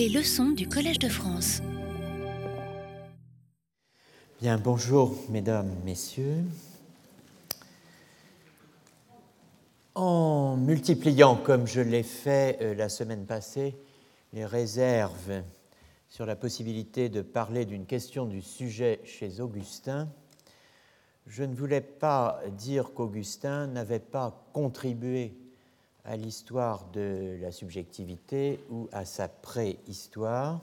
Les leçons du Collège de France. Bien, bonjour mesdames, messieurs. En multipliant, comme je l'ai fait euh, la semaine passée, les réserves sur la possibilité de parler d'une question du sujet chez Augustin, je ne voulais pas dire qu'Augustin n'avait pas contribué à l'histoire de la subjectivité ou à sa préhistoire.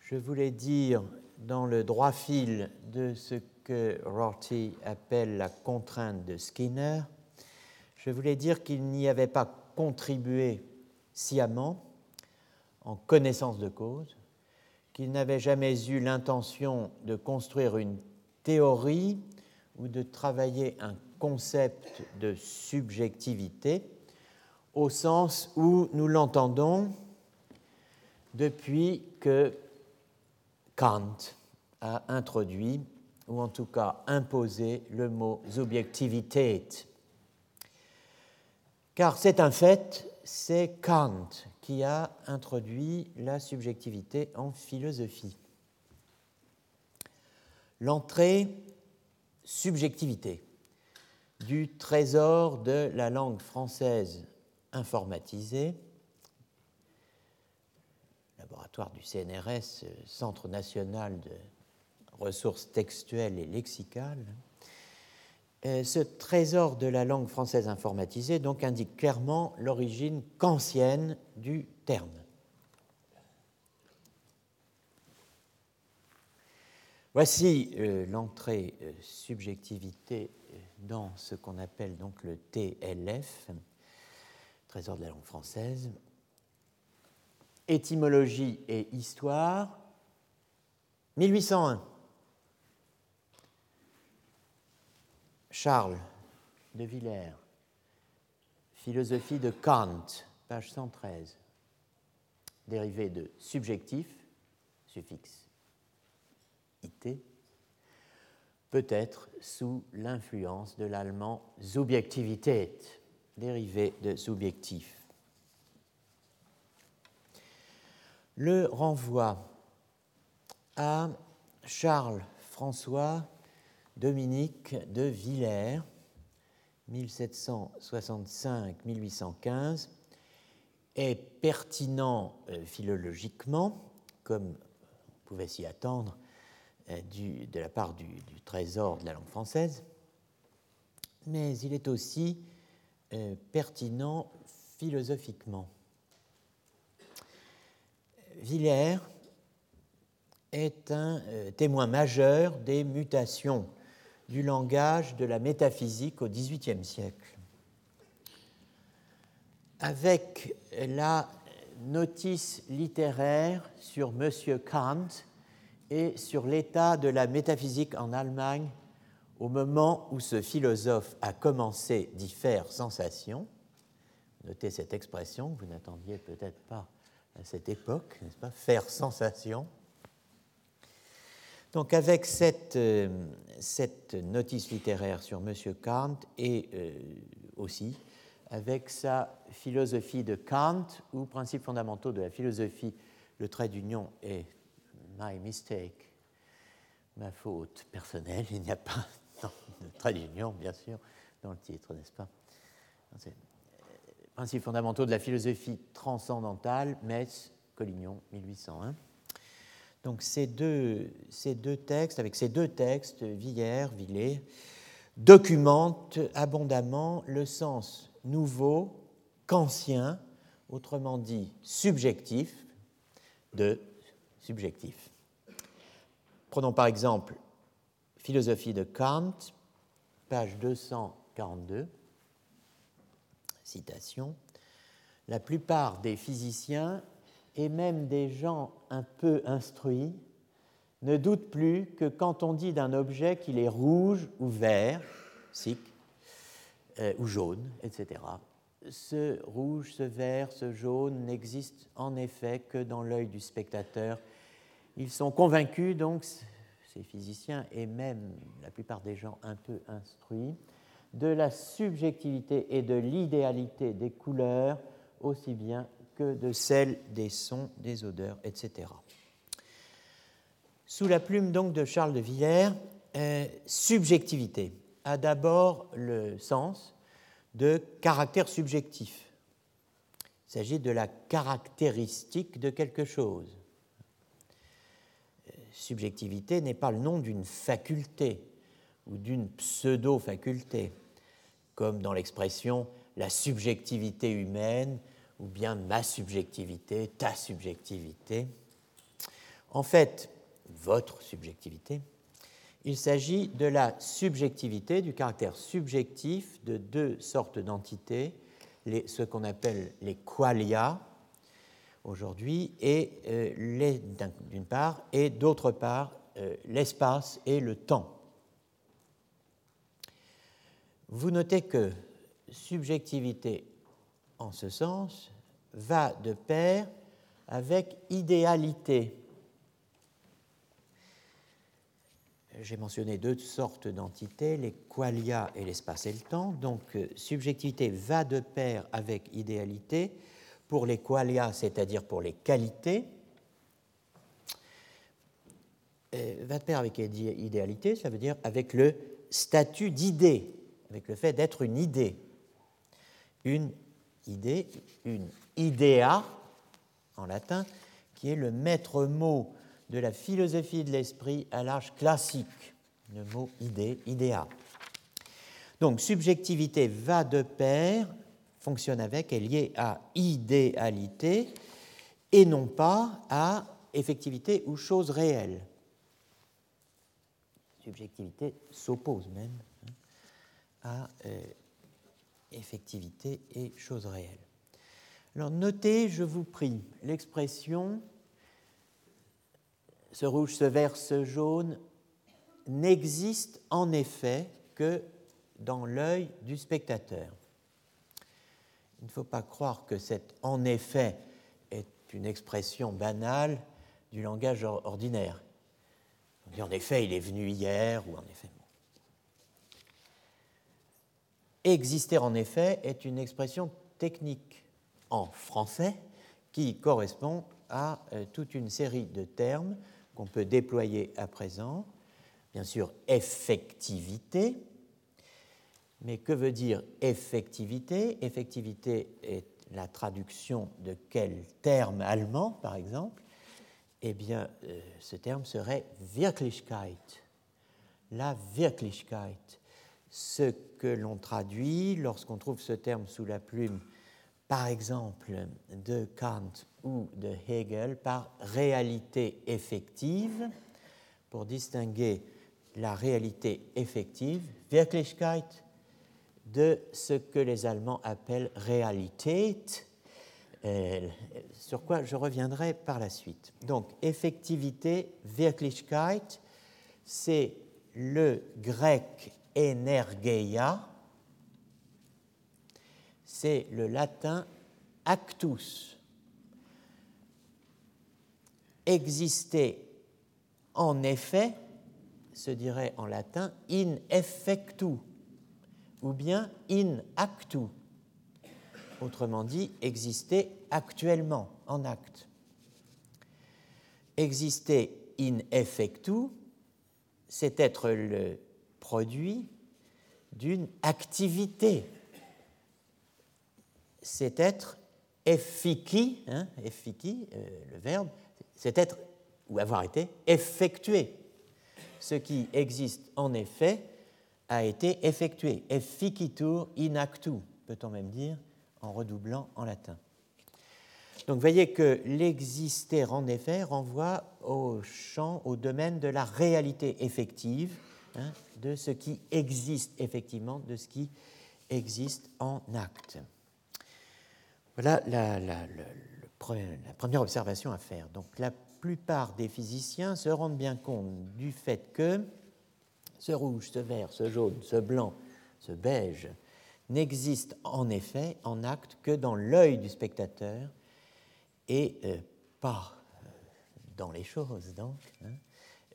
Je voulais dire, dans le droit fil de ce que Rorty appelle la contrainte de Skinner, je voulais dire qu'il n'y avait pas contribué sciemment, en connaissance de cause, qu'il n'avait jamais eu l'intention de construire une théorie ou de travailler un concept de subjectivité, au sens où nous l'entendons depuis que Kant a introduit, ou en tout cas imposé, le mot subjectivité. Car c'est un fait, c'est Kant qui a introduit la subjectivité en philosophie. L'entrée subjectivité du trésor de la langue française informatisé, laboratoire du CNRS, Centre national de ressources textuelles et lexicales. Euh, ce trésor de la langue française informatisée donc indique clairement l'origine kantienne du terme. Voici euh, l'entrée euh, subjectivité dans ce qu'on appelle donc le TLF, Trésor de la langue française. Étymologie et histoire, 1801. Charles de Villers, Philosophie de Kant, page 113. Dérivé de subjectif, suffixe it, peut-être sous l'influence de l'allemand Subjektivität, dérivé de subjectif. Le renvoie à Charles François Dominique de Villers, 1765-1815, est pertinent euh, philologiquement, comme on pouvait s'y attendre euh, de la part du, trésor de la langue française, mais il est aussi euh, pertinent philosophiquement. Villers est un euh, témoin majeur des mutations du langage de la métaphysique au XVIIIe siècle. Avec la notice littéraire sur M. Kant et sur l'état de la métaphysique en Allemagne au moment où ce philosophe a commencé d'y faire sensation. Notez cette expression vous n'attendiez peut-être pas à cette époque, n'est-ce pas Faire sensation. Donc avec cette, euh, notice littéraire sur M. Kant et euh, aussi avec sa philosophie de Kant ou principes fondamentaux de la philosophie, le trait d'union est my mistake, ma faute personnelle, il n'y a pas trait d'union, bien sûr, dans le titre, n'est-ce pas? Euh, Principes fondamentaux de la philosophie transcendantale, Metz, Collignon, 1801. Donc ces deux, ces deux textes, avec ces deux textes, Villers, Villers, documentent abondamment le sens nouveau, qu'ancien, autrement dit subjectif, de subjectif. Prenons par exemple Philosophie de Kant, page 242, citation. La plupart des physiciens et même des gens un peu instruits ne doutent plus que quand on dit d'un objet qu'il est rouge ou vert, sic, euh, ou jaune, etc., ce rouge, ce vert, ce jaune n'existe en effet que dans l'œil du spectateur. Ils sont convaincus, donc, ces physiciens et même la plupart des gens un peu instruits, de la subjectivité et de l'idéalité des couleurs aussi bien que de celle des sons, des odeurs, etc. Sous la plume donc de Charles de Villers, euh, subjectivité a d'abord le sens de caractère subjectif. Il s'agit de la caractéristique de quelque chose. Subjectivité n'est pas le nom d'une faculté ou d'une pseudo-faculté, comme dans l'expression la subjectivité humaine ou bien ma subjectivité, ta subjectivité. En fait, votre subjectivité, il s'agit de la subjectivité, du caractère subjectif de deux sortes d'entités, ce qu'on appelle les qualia aujourd'hui, et euh, d'une part, et d'autre part, euh, l'espace et le temps. Vous notez que subjectivité, en ce sens, va de pair avec idéalité. J'ai mentionné deux sortes d'entités, les qualia et l'espace et le temps. Donc, euh, subjectivité va de pair avec idéalité. Pour les qualia, c'est-à-dire pour les qualités, euh, va de pair avec idéalité, ça veut dire avec le statut d'idée, avec le fait d'être une idée une idée, une idea en latin, qui est le maître mot de la philosophie de l'esprit à l'âge classique, le mot idée, idéa. Donc subjectivité va de pair, fonctionne avec, est liée à idéalité et non pas à effectivité ou chose réelle. Subjectivité s'oppose même hein, à euh, effectivité et chose réelle. Alors notez, je vous prie, l'expression ce rouge, ce vert, ce jaune n'existe en effet que dans l'œil du spectateur. Il ne faut pas croire que cet en effet est une expression banale du langage ordinaire. On dit en effet, il est venu hier, ou en effet. Exister en effet est une expression technique en français qui correspond à euh, toute une série de termes qu'on peut déployer à présent. Bien sûr, effectivité. Mais que veut dire effectivité? Effectivité est la traduction de quel terme allemand, par exemple? Eh bien, euh, ce terme serait Wirklichkeit. La Wirklichkeit. Ce que l'on traduit lorsqu'on trouve ce terme sous la plume, par exemple, de Kant ou de Hegel, par réalité effective, pour distinguer la réalité effective, Wirklichkeit, de ce que les Allemands appellent Realität, euh, sur quoi je reviendrai par la suite. Donc, effectivité, Wirklichkeit, c'est le grec energeia, c'est le latin actus. Exister en effet se dirait en latin in effectu ou bien in actu. Autrement dit, exister actuellement, en acte. Exister in effectu, c'est être le produit d'une activité. C'est être effici, hein, euh, le verbe, c'est être ou avoir été effectué. Ce qui existe en effet a été effectué. Efficitur in actu, peut-on même dire en redoublant en latin. Donc voyez que l'exister en effet renvoie au champ, au domaine de la réalité effective, Hein, de ce qui existe effectivement, de ce qui existe en acte. Voilà la, première observation à faire. Donc la plupart des physiciens se rendent bien compte du fait que ce rouge, ce vert, ce jaune, ce blanc, ce beige n'existent en effet en acte que dans l'œil du spectateur et euh, pas euh, dans les choses donc. Hein.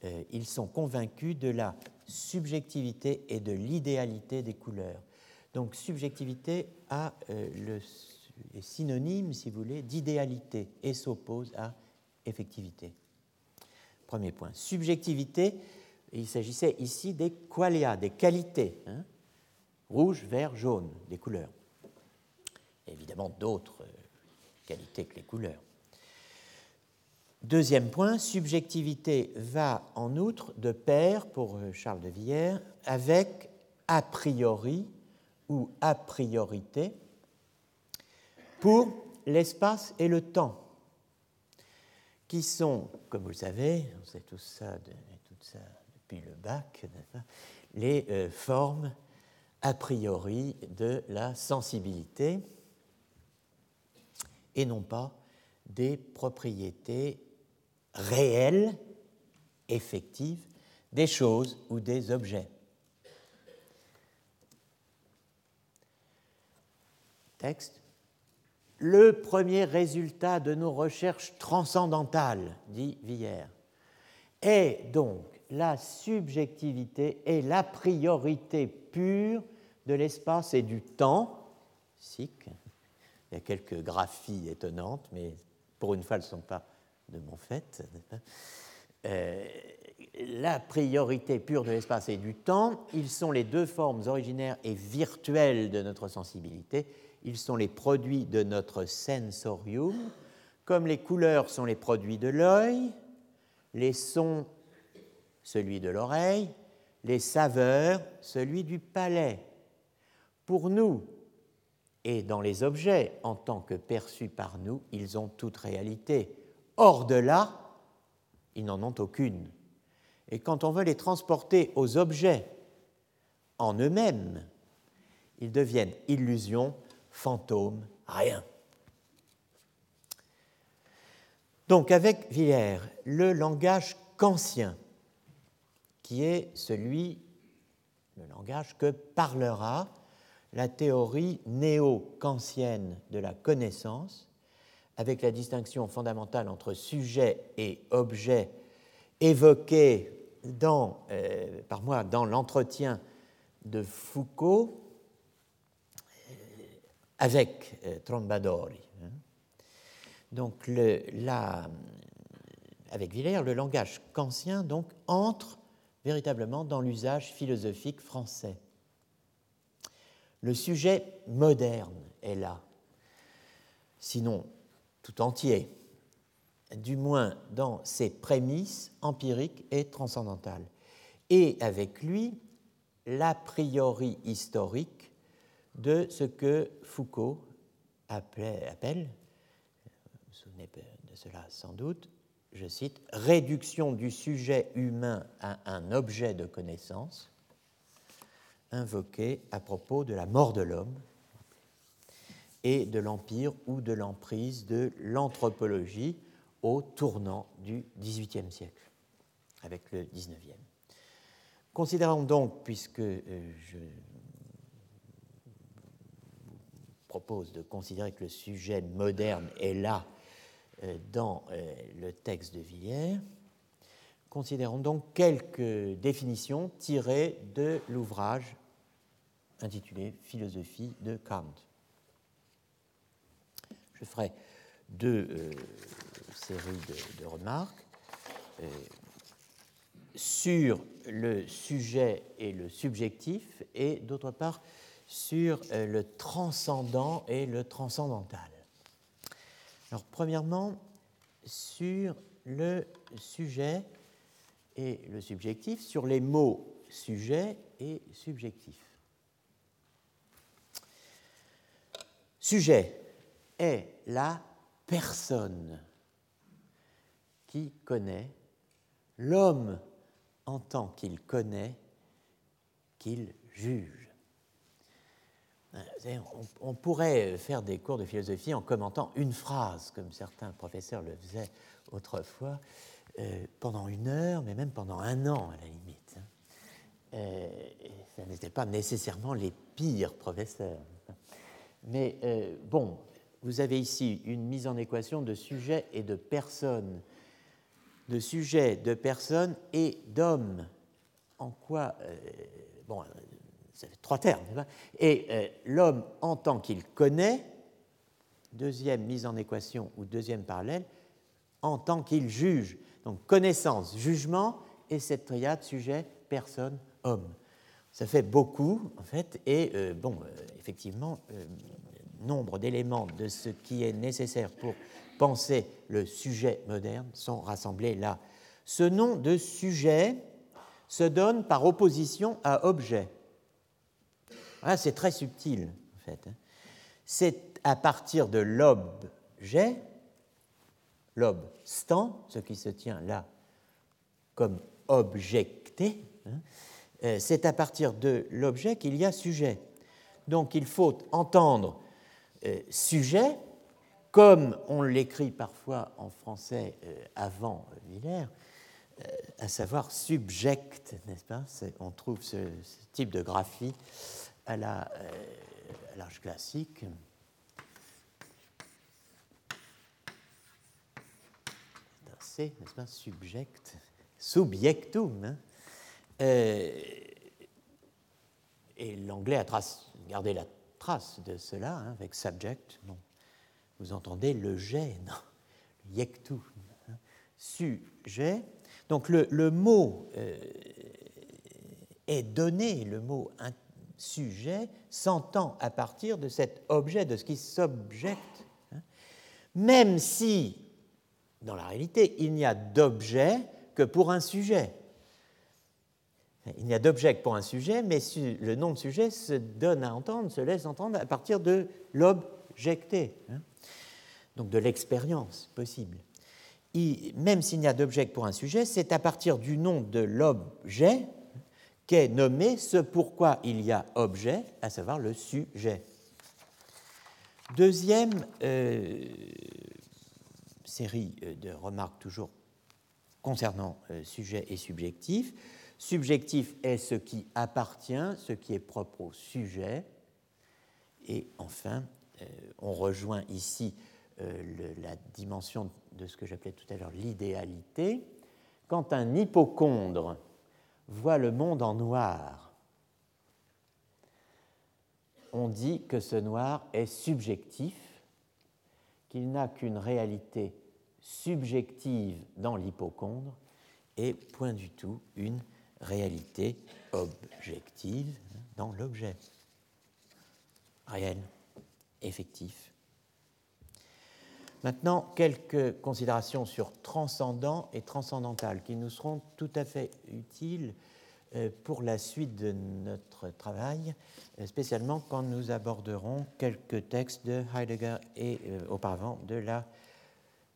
Euh, ils sont convaincus de la subjectivité et de l'idéalité des couleurs. Donc subjectivité a euh, est synonyme, si vous voulez, d'idéalité et s'oppose à effectivité. Premier point. Subjectivité, il s'agissait ici des qualia, des qualités. Hein. rouge, vert, jaune, des couleurs. évidemment d'autres euh, qualités que les couleurs. Deuxième point, subjectivité va en outre de pair, pour euh, Charles de Villers, avec a priori ou a priorité pour l'espace et le temps, qui sont, comme vous le savez, on sait tout ça, tout ça depuis le bac, les euh, formes a priori de la sensibilité et non pas des propriétés réelles, effectives, des choses ou des objets. Texte. Le premier résultat de nos recherches transcendantales, dit Villers, est donc la subjectivité et la priorité pure de l'espace et du temps. Il y a quelques graphies étonnantes, mais pour une fois, elles ne sont pas de mon fait. Euh, la priorité pure de l'espace et du temps, ils sont les deux formes originaires et virtuelles de notre sensibilité. Ils sont les produits de notre sensorium, comme les couleurs sont les produits de l'œil, les sons celui de l'oreille, les saveurs celui du palais. Pour nous, et dans les objets en tant que perçus par nous, ils ont toute réalité. Hors de là, ils n'en ont aucune. Et quand on veut les transporter aux objets en eux-mêmes, ils deviennent illusions, fantômes, rien. Donc avec Villers, le langage kantien, qui est celui, le langage que parlera la théorie néo-kantienne de la connaissance, avec la distinction fondamentale entre sujet et objet évoquée dans, euh, par moi dans l'entretien de Foucault euh, avec euh, Trombadori. Hein. Donc, le, la, avec Villers, le langage kantien donc, entre véritablement dans l'usage philosophique français. Le sujet moderne est là, sinon tout entier, du moins dans ses prémices empiriques et transcendantales, et avec lui l'a priori historique de ce que Foucault appelle, vous vous souvenez de cela sans doute, je cite, réduction du sujet humain à un objet de connaissance, invoqué à propos de la mort de l'homme et de l'empire ou de l'emprise de l'anthropologie au tournant du XVIIIe siècle, avec le XIXe. Considérons donc, puisque euh, je propose de considérer que le sujet moderne est là dans euh, le texte de Villers, considérons donc quelques définitions tirées de l'ouvrage intitulé Philosophie de Kant je ferai deux euh, séries de, remarques. Euh, sur le sujet et le subjectif, et d'autre part sur euh, le transcendant et le transcendantal. Alors, premièrement, sur le sujet et le subjectif, sur les mots sujet et subjectif. Sujet, est la personne qui connaît, l'homme en tant qu'il connaît, qu'il juge. On, pourrait faire des cours de philosophie en commentant une phrase, comme certains professeurs le faisaient autrefois, euh, pendant une heure, mais même pendant un an à la limite. Hein. Euh, ça n'était pas nécessairement les pires professeurs. Mais euh, bon, vous avez ici une mise en équation de sujet et de personne, de sujet, de personne et d'homme. En quoi euh, Bon, ça fait trois termes. Et euh, l'homme en tant qu'il connaît, deuxième mise en équation ou deuxième parallèle en tant qu'il juge. Donc connaissance, jugement et cette triade sujet, personne, homme. Ça fait beaucoup, en fait, et euh, bon, euh, effectivement, nombre d'éléments de ce qui est nécessaire pour penser le sujet moderne sont rassemblés là. Ce nom de sujet se donne par opposition à objet. Ah, c'est très subtil, en fait. Hein. C'est à partir de l'objet, l'obstant, ce qui se tient là comme objecté, hein, euh, c'est à partir de l'objet qu'il y a sujet. Donc il faut entendre euh, sujet comme on l'écrit parfois en français euh, avant Miller, à savoir subject, n'est-ce pas? On trouve ce, type de graphie à l'âge classique. C'est, n'est-ce pas, subject, subjectum. Hein euh, et l'anglais a gardé la trace de cela hein, avec subject. Vous entendez le jet, non Yektu. Hein. Sujet. Donc le, mot euh, est donné, le mot sujet s'entend à partir de cet objet, de ce qui s'objecte. Hein. Même si, dans la réalité, il n'y a d'objet que pour un sujet. Il n'y a d'objet que pour un sujet, mais le nom de sujet se donne à entendre, se laisse entendre à partir de l'objecté, hein. donc de l'expérience possible. même s'il n'y a d'objet que pour un sujet, c'est à partir du nom de l'objet qu'est nommé ce pourquoi il y a objet, à savoir le sujet. Deuxième euh, série de remarques toujours concernant euh, sujet et subjectif, Subjectif est ce qui appartient, ce qui est propre au sujet. Et enfin, euh, on rejoint ici euh, la dimension de ce que j'appelais tout à l'heure l'idéalité. Quand un hypochondre voit le monde en noir, on dit que ce noir est subjectif, qu'il n'a qu'une réalité subjective dans l'hypochondre et point du tout une réalité objective dans l'objet, réel, effectif. Maintenant, quelques considérations sur transcendant et transcendantal qui nous seront tout à fait utiles euh, pour la suite de notre travail, euh, spécialement quand nous aborderons quelques textes de Heidegger et euh, auparavant de la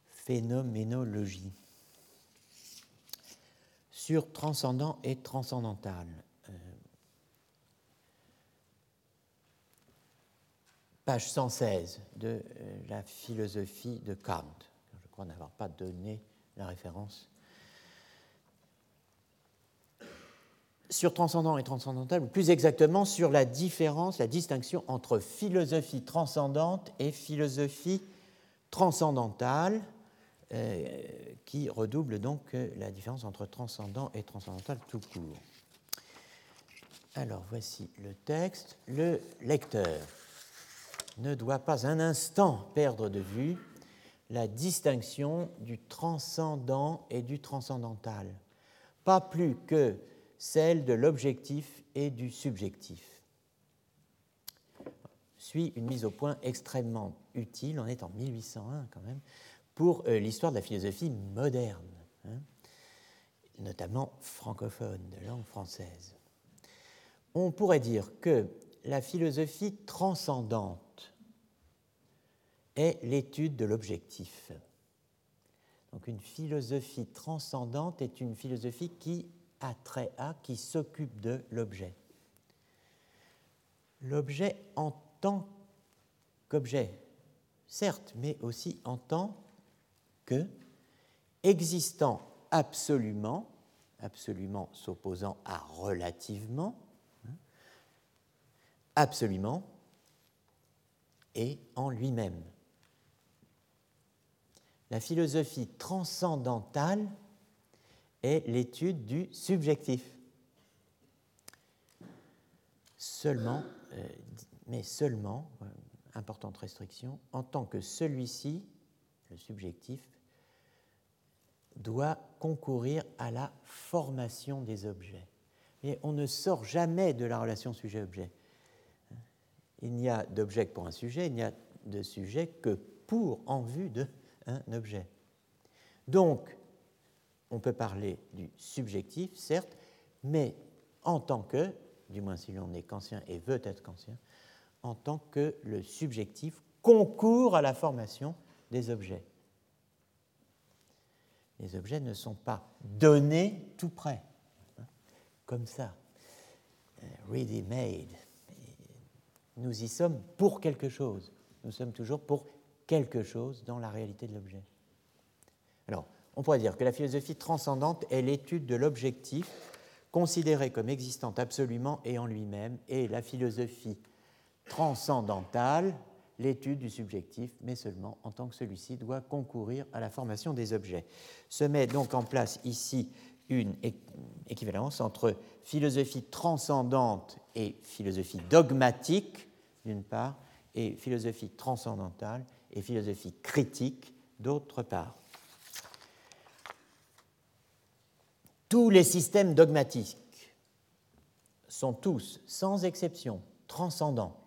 phénoménologie sur transcendant et transcendantal. Euh, page 116 de euh, la philosophie de Kant. Je crois n'avoir pas donné la référence. Sur transcendant et transcendantal, ou plus exactement sur la différence, la distinction entre philosophie transcendante et philosophie transcendantale. Euh, qui redouble donc euh, la différence entre transcendant et transcendantal tout court. Alors voici le texte. Le lecteur ne doit pas un instant perdre de vue la distinction du transcendant et du transcendantal, pas plus que celle de l'objectif et du subjectif. Suit une mise au point extrêmement utile, on est en 1801 quand même, pour euh, l'histoire de la philosophie moderne, hein, notamment francophone, de langue française. On pourrait dire que la philosophie transcendante est l'étude de l'objectif. Donc une philosophie transcendante est une philosophie qui a trait à, qui s'occupe de l'objet. L'objet en tant qu'objet, certes, mais aussi en tant que, existant absolument, absolument s'opposant à relativement, hein, absolument et en lui-même. La philosophie transcendantale est l'étude du subjectif. Seulement, euh, mais seulement, importante restriction, en tant que celui-ci, le subjectif, doit concourir à la formation des objets. Mais on ne sort jamais de la relation sujet-objet. Il n'y a d'objet que pour un sujet, il n'y a de sujet que pour, en vue d'un objet. Donc, on peut parler du subjectif, certes, mais en tant que, du moins si l'on est kantien et veut être kantien, en tant que le subjectif concourt à la formation des objets. Les objets ne sont pas donnés tout près, comme ça, euh, ready made. Nous y sommes pour quelque chose. Nous sommes toujours pour quelque chose dans la réalité de l'objet. Alors, on pourrait dire que la philosophie transcendante est l'étude de l'objectif considéré comme existant absolument et en lui-même, et la philosophie transcendantale, l'étude du subjectif, mais seulement en tant que celui-ci doit concourir à la formation des objets. Se met donc en place ici une équivalence entre philosophie transcendante et philosophie dogmatique, d'une part, et philosophie transcendantale et philosophie critique, d'autre part. Tous les systèmes dogmatiques sont tous, sans exception, transcendants.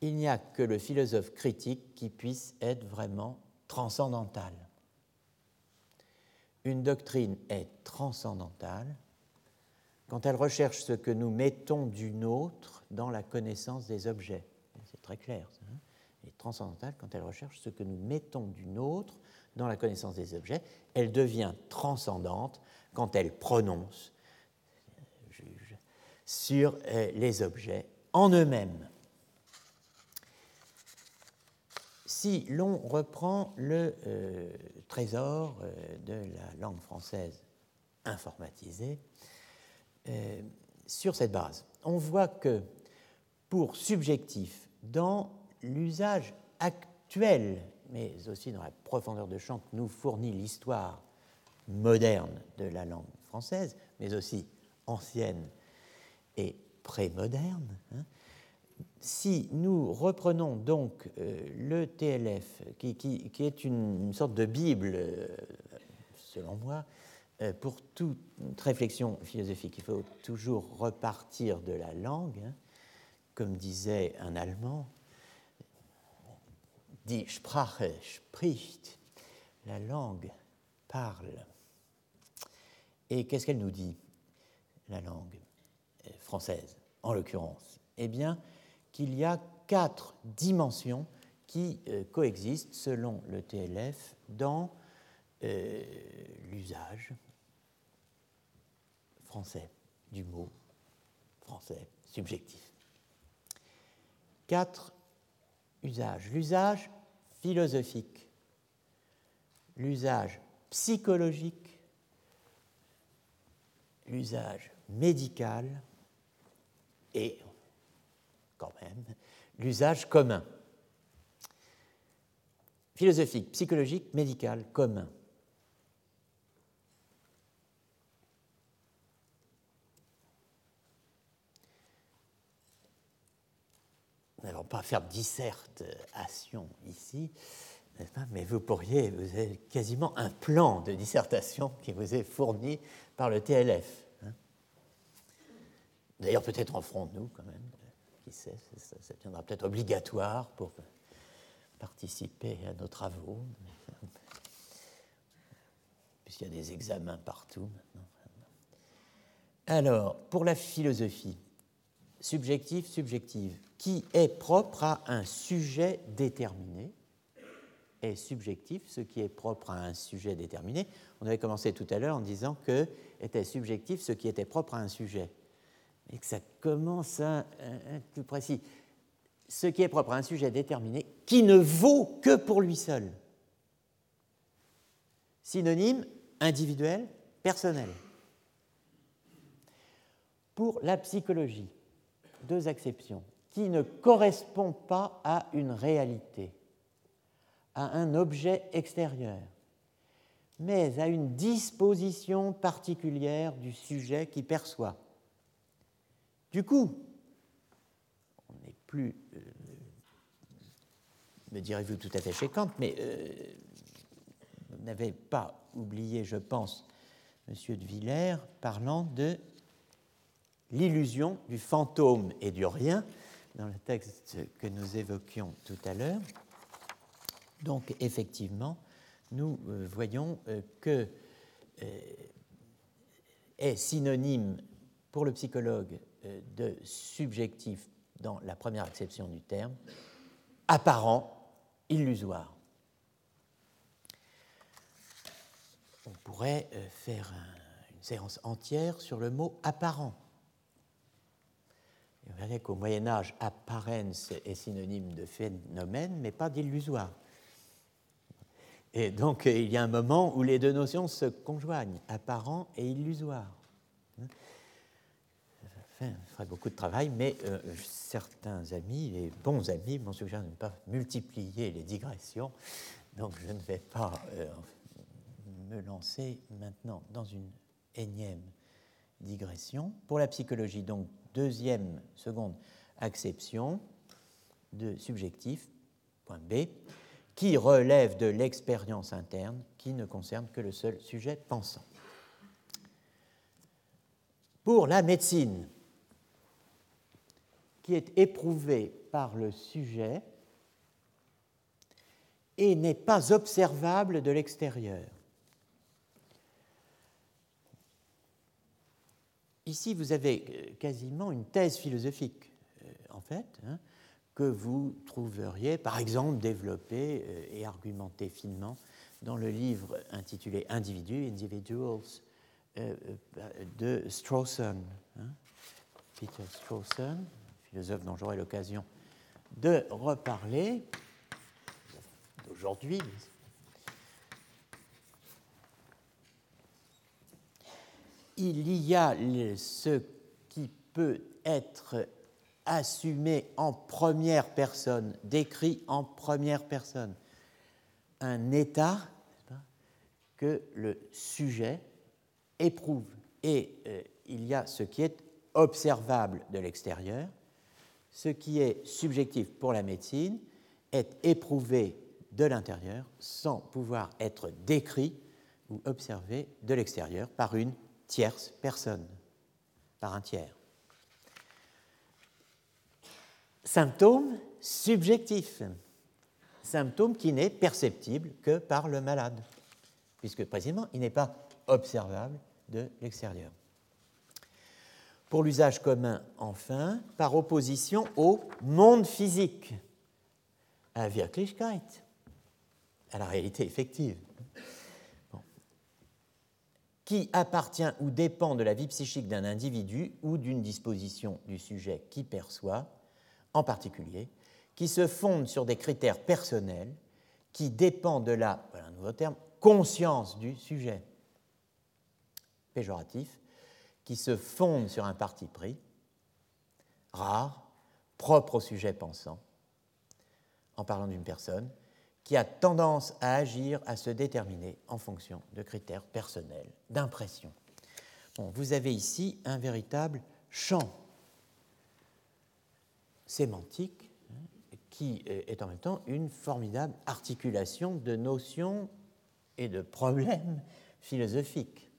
Il n'y a que le philosophe critique qui puisse être vraiment transcendantal. Une doctrine est transcendantale quand elle recherche ce que nous mettons d'une autre dans la connaissance des objets. C'est très clair. Ça, hein? Est transcendantale quand elle recherche ce que nous mettons d'une autre dans la connaissance des objets. Elle devient transcendante quand elle prononce, juge, sur euh, les objets en eux-mêmes. Si l'on reprend le euh, trésor euh, de la langue française informatisée, sur cette base, on voit que pour subjectif, dans l'usage actuel mais aussi dans la profondeur de champ que nous fournit l'histoire moderne de la langue française, mais aussi ancienne et prémoderne. Hein. Si nous reprenons donc euh, le TLF, qui, est une, sorte de Bible, euh, selon moi, euh, pour toute réflexion philosophique, il faut toujours repartir de la langue, hein. comme disait un Allemand, Die Sprache spricht, la langue parle. Et qu'est-ce qu'elle nous dit, la langue euh, française, en l'occurrence? Eh bien, qu'il y a quatre dimensions qui euh, coexistent, selon le TLF, dans euh, l'usage français du mot français subjectif. Quatre usages. L'usage philosophique, l'usage psychologique, l'usage médical et, quand même, l'usage commun. Philosophique, psychologique, médical, commun. Nous n'allons pas faire dissertation ici, mais vous pourriez, vous avez quasiment un plan de dissertation qui vous est fourni par le TLF. Hein. D'ailleurs, peut-être en ferons-nous quand même, qui sait, ça, ça deviendra peut-être obligatoire pour participer à nos travaux, puisqu'il y a des examens partout maintenant. Alors, pour la philosophie, subjective, subjective, qui est propre à un sujet déterminé, est subjectif, ce qui est propre à un sujet déterminé. On avait commencé tout à l'heure en disant que était subjectif ce qui était propre à un sujet. Et que ça commence à être plus précis. Ce qui est propre à un sujet déterminé, qui ne vaut que pour lui seul. Synonyme individuel, personnel. Pour la psychologie, deux exceptions, qui ne correspond pas à une réalité, à un objet extérieur, mais à une disposition particulière du sujet qui perçoit. Du coup, on n'est plus, euh, me direz-vous, tout à fait chez Kant, mais vous n'avez pas oublié, je pense, M. de Villers parlant de l'illusion du fantôme et du rien dans le texte que nous évoquions tout à l'heure. Donc effectivement, nous euh, voyons euh, que euh, est synonyme pour le psychologue de subjectif dans la première acception du terme, apparent, illusoire. On pourrait faire une séance entière sur le mot apparent. Vous verrez qu'au Moyen Âge, apparence est synonyme de phénomène, mais pas d'illusoire. Et donc, il y a un moment où les deux notions se conjoignent, apparent et illusoire. Ça ferait beaucoup de travail, mais euh, certains amis, les bons amis, m'ont suggéré de ne pas multiplier les digressions, donc je ne vais pas euh, me lancer maintenant dans une énième digression. Pour la psychologie, donc, deuxième, seconde acception de subjectif, point B, qui relève de l'expérience interne, qui ne concerne que le seul sujet pensant. Pour la médecine, qui est éprouvée par le sujet et n'est pas observable de l'extérieur. Ici, vous avez euh, quasiment une thèse philosophique, euh, en fait. Hein que vous trouveriez, par exemple, développé euh, et argumenté finement dans le livre intitulé Individus, Individuals, de Strawson. Hein. Peter Strawson, philosophe dont j'aurai l'occasion de reparler aujourd'hui. Il y a ce qui peut être assumé en première personne, décrit en première personne, un état que le sujet éprouve. Et euh, il y a ce qui est observable de l'extérieur, ce qui est subjectif pour la médecine est éprouvé de l'intérieur sans pouvoir être décrit ou observé de l'extérieur par une tierce personne, par un tiers. symptôme subjectif, symptôme qui n'est perceptible que par le malade, puisque précisément il n'est pas observable de l'extérieur. Pour l'usage commun, enfin, par opposition au monde physique, à Wirklichkeit, à la réalité effective, qui appartient ou dépend de la vie psychique d'un individu ou d'une disposition du sujet qui perçoit, en particulier, qui se fonde sur des critères personnels qui dépendent de la, voilà un nouveau terme, conscience du sujet, péjoratif, qui se fonde sur un parti pris, rare, propre au sujet pensant, en parlant d'une personne, qui a tendance à agir, à se déterminer en fonction de critères personnels, d'impression. Bon, vous avez ici un véritable champ sémantique hein, qui est en même temps une formidable articulation de notions et de problèmes philosophiques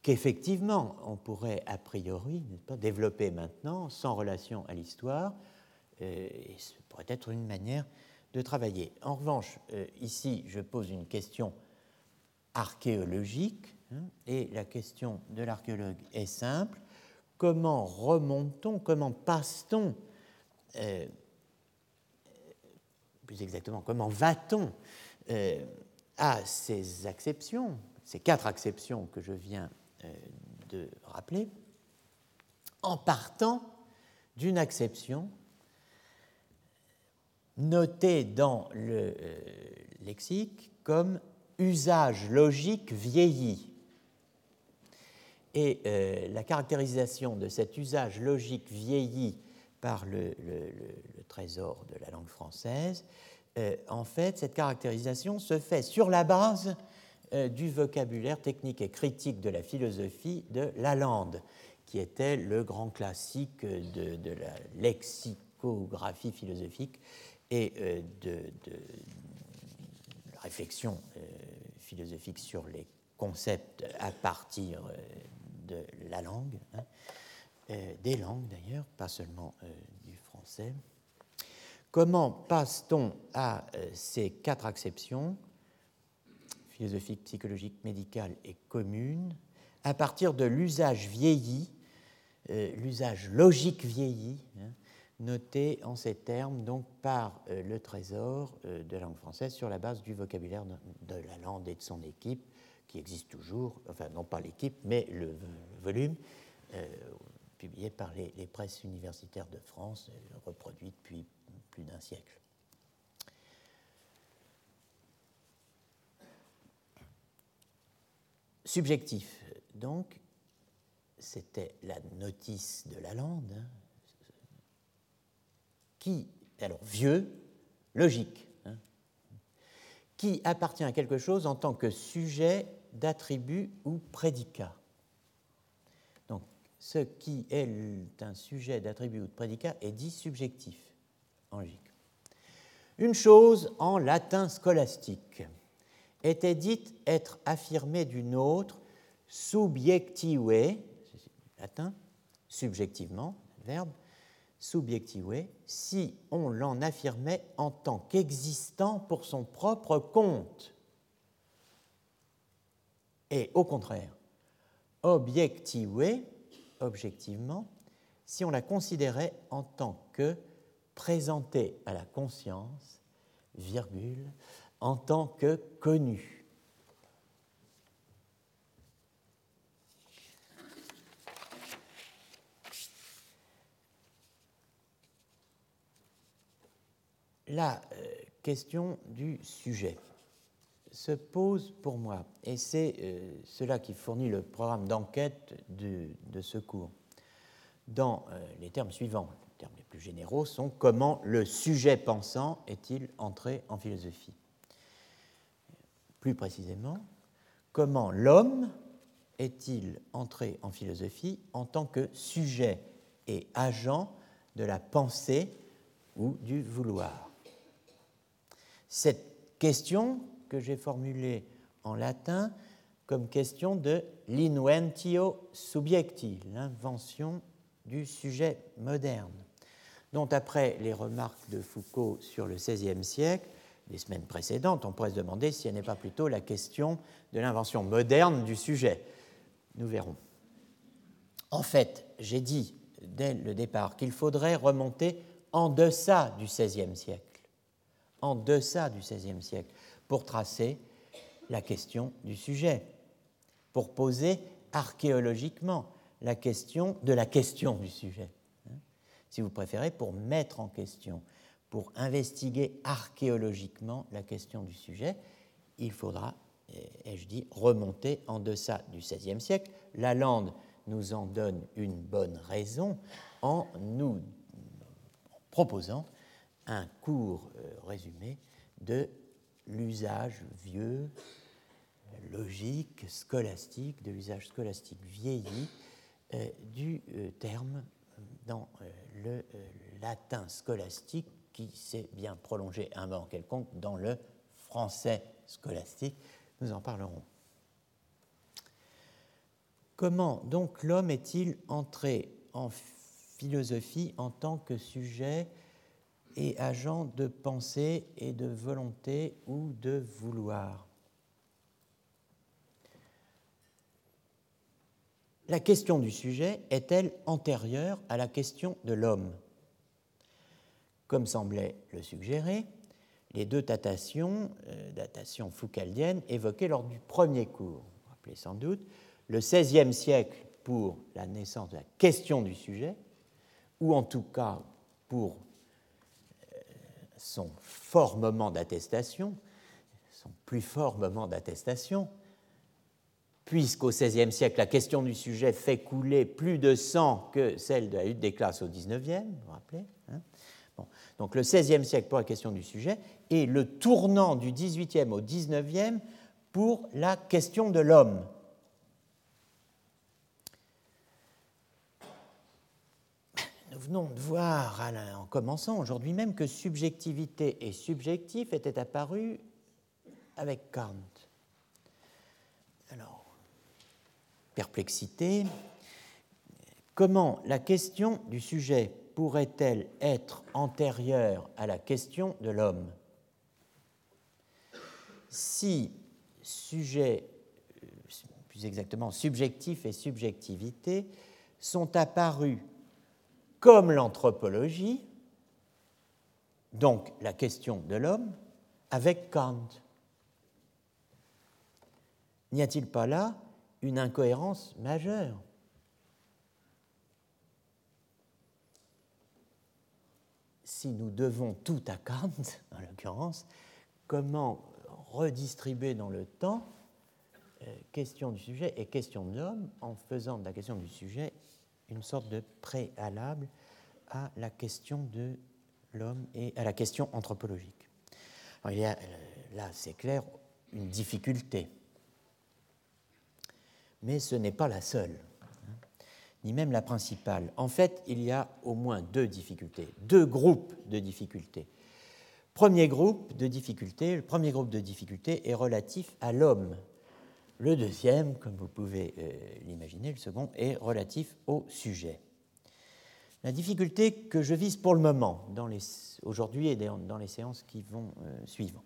qu'effectivement on pourrait a priori pas, développer maintenant sans relation à l'histoire, euh, et ce pourrait être une manière de travailler. En revanche, euh, ici je pose une question archéologique, hein, et la question de l'archéologue est simple. Comment remonte-t-on, comment passe-t-on euh, plus exactement, comment va-t-on euh, à ces acceptions, ces quatre acceptions que je viens de rappeler, en partant d'une acception notée dans le lexique comme usage logique vieilli. Et la caractérisation de cet usage logique vieilli par le, trésor de la langue française, euh, en fait, cette caractérisation se fait sur la base euh, du vocabulaire technique et critique de la philosophie de Lalande, qui était le grand classique de, la lexicographie philosophique et euh, de, réflexion euh, philosophique sur les concepts à partir euh, de la langue, hein, des langues d'ailleurs, pas seulement du français. Comment passe-t-on à ces quatre acceptions, philosophique, psychologique, médicale et commune, à partir de l'usage vieilli, l'usage logique vieilli, hein, noté en ces termes donc par euh, le Trésor euh, de langue française sur la base du vocabulaire de, la Lande et de son équipe, qui existe toujours, enfin non pas l'équipe, mais le, volume, euh, publié par les, presses universitaires de France, reproduit depuis plus d'un siècle. Subjectif, donc, c'était la notice de la lande, hein, qui, alors vieux, logique, hein, qui appartient à quelque chose en tant que sujet d'attribut ou prédicat. Donc, ce qui est un sujet d'attribut ou de prédicat est dit subjectif en logique. Une chose en latin scolastique était dite être affirmée d'une autre subjective, latin, subjectivement, verbe, subjective si on l'en affirmait en tant qu'existant pour son propre compte. Et au contraire, objective, objectivement, si on la considérait en tant que présentée à la conscience, virgule, en tant que connue. La euh, question du sujet se pose pour moi, et c'est euh, cela qui fournit le programme d'enquête de, ce cours, dans euh, les termes suivants. Les termes les plus généraux sont comment le sujet pensant est-il entré en philosophie? Plus précisément, comment l'homme est-il entré en philosophie en tant que sujet et agent de la pensée ou du vouloir? Cette question que j'ai formulée en latin comme question de l'inventio subjecti, l'invention du sujet moderne, dont après les remarques de Foucault sur le XVIe siècle, les semaines précédentes, on pourrait se demander si elle n'est pas plutôt la question de l'invention moderne du sujet. Nous verrons. En fait, j'ai dit dès le départ qu'il faudrait remonter en deçà du XVIe siècle en deçà du XVIe siècle pour tracer la question du sujet, pour poser archéologiquement la question de la question du sujet, hein. si vous préférez, pour mettre en question, pour investiguer archéologiquement la question du sujet, il faudra, ai-je dit, remonter en deçà du XVIe siècle. La Lande nous en donne une bonne raison en nous proposant un cours euh, résumé de l'usage vieux, logique, scolastique, de l'usage scolastique vieilli euh, du euh, terme dans le latin scolastique qui s'est bien prolongé un moment quelconque dans le français scolastique. Nous en parlerons. Comment donc l'homme est-il entré en philosophie en tant que sujet et agent de pensée et de volonté ou de vouloir. La question du sujet est-elle antérieure à la question de l'homme? Comme semblait le suggérer, les deux datations, euh, foucaldiennes, évoquées lors du premier cours, vous vous rappelez sans doute, le XVIe siècle pour la naissance de la question du sujet, ou en tout cas pour son fort moment d'attestation, son plus fort moment d'attestation, puisqu'au XVIe siècle, la question du sujet fait couler plus de sang que celle de la lutte des classes au XIXe, vous vous rappelez hein Donc le XVIe siècle pour la question du sujet et le tournant du XVIIIe au XIXe pour la question de l'homme. Nous venons de voir en commençant aujourd'hui même que subjectivité et subjectif étaient apparus avec Kant. Alors, perplexité, comment la question du sujet pourrait-elle être antérieure à la question de l'homme? Si sujet, euh, plus exactement subjectif et subjectivité, sont apparus comme l'anthropologie, donc la question de l'homme, avec Kant. N'y a-t-il pas là une incohérence majeure? Si nous devons tout à Kant, en l'occurrence, comment redistribuer dans le temps euh, question du sujet et question de l'homme en faisant de la question du sujet une sorte de préalable à la question de l'homme et à la question anthropologique. euh, là, c'est clair, une difficulté. Mais ce n'est pas la seule, hein, ni même la principale. En fait, il y a au moins deux difficultés, deux groupes de difficultés. Premier groupe de difficultés, le premier groupe de difficultés est relatif à l'homme le deuxième, comme vous pouvez euh, l'imaginer, le second, est relatif au sujet. La difficulté que je vise pour le moment, aujourd'hui et dans les séances qui vont euh, suivre,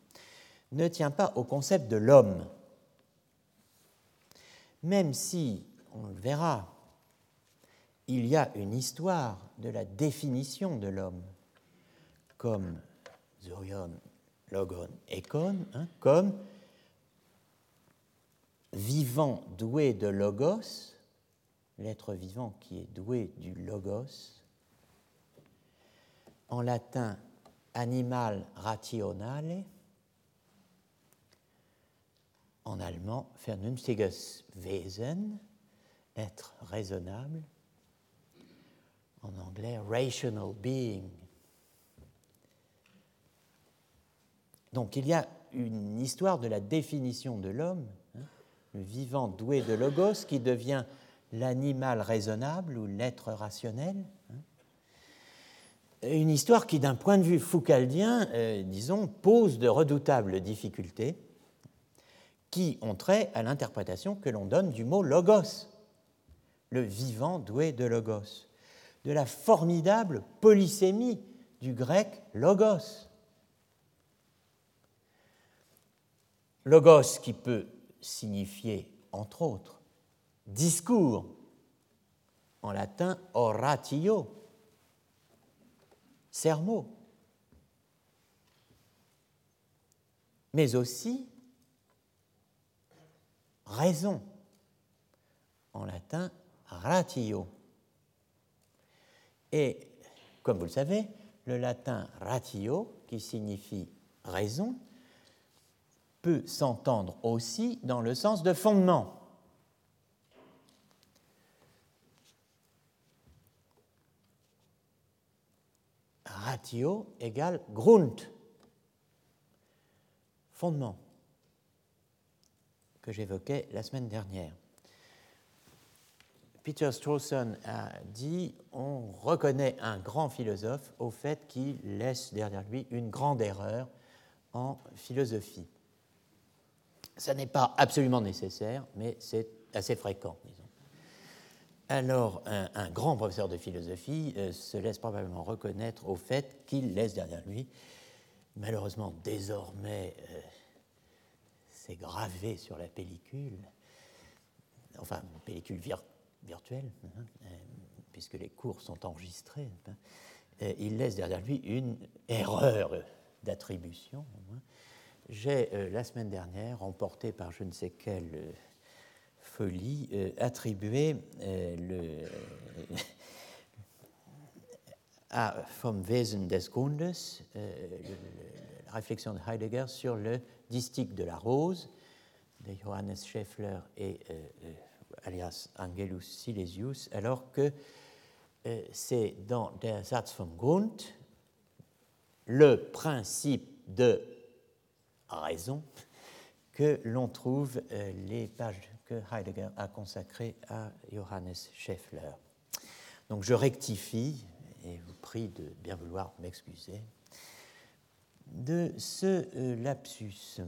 ne tient pas au concept de l'homme. Même si, on le verra, il y a une histoire de la définition de l'homme, comme Zurion, Logon, Ekon, hein, comme vivant doué de logos, l'être vivant qui est doué du logos, en latin animal rationale, en allemand vernünftiges Wesen, être raisonnable, en anglais rational being. Donc il y a une histoire de la définition de l'homme le vivant doué de logos qui devient l'animal raisonnable ou l'être rationnel. Hein. Une histoire qui, d'un point de vue foucaldien, euh, disons, pose de redoutables difficultés qui ont trait à l'interprétation que l'on donne du mot logos, le vivant doué de logos, de la formidable polysémie du grec logos. Logos qui peut signifier, entre autres, discours, en latin oratio, sermo, mais aussi raison, en latin ratio. Et, comme vous le savez, le latin ratio, qui signifie raison, peut s'entendre aussi dans le sens de fondement. Ratio égale Grund, fondement, que j'évoquais la semaine dernière. Peter Strawson a dit on reconnaît un grand philosophe au fait qu'il laisse derrière lui une grande erreur en philosophie. Ça n'est pas absolument nécessaire, mais c'est assez fréquent, disons. Alors, un, grand professeur de philosophie euh, se laisse probablement reconnaître au fait qu'il laisse derrière lui, malheureusement désormais, euh, c'est gravé sur la pellicule, enfin, pellicule virtuelle, hein, euh, puisque les cours sont enregistrés, hein, il laisse derrière lui une erreur d'attribution. J'ai, euh, la semaine dernière, emporté par je ne sais quelle euh, folie, euh, attribué le, à Vom Wesen des Grundes, la réflexion de Heidegger sur le distique de la rose de Johannes Scheffler et alias Angelus Silesius, alors que c'est dans Der Satz vom Grund le principe de raison que l'on trouve euh, les pages que Heidegger a consacrées à Johannes Scheffler. Donc je rectifie et vous prie de bien vouloir m'excuser de ce euh, lapsus.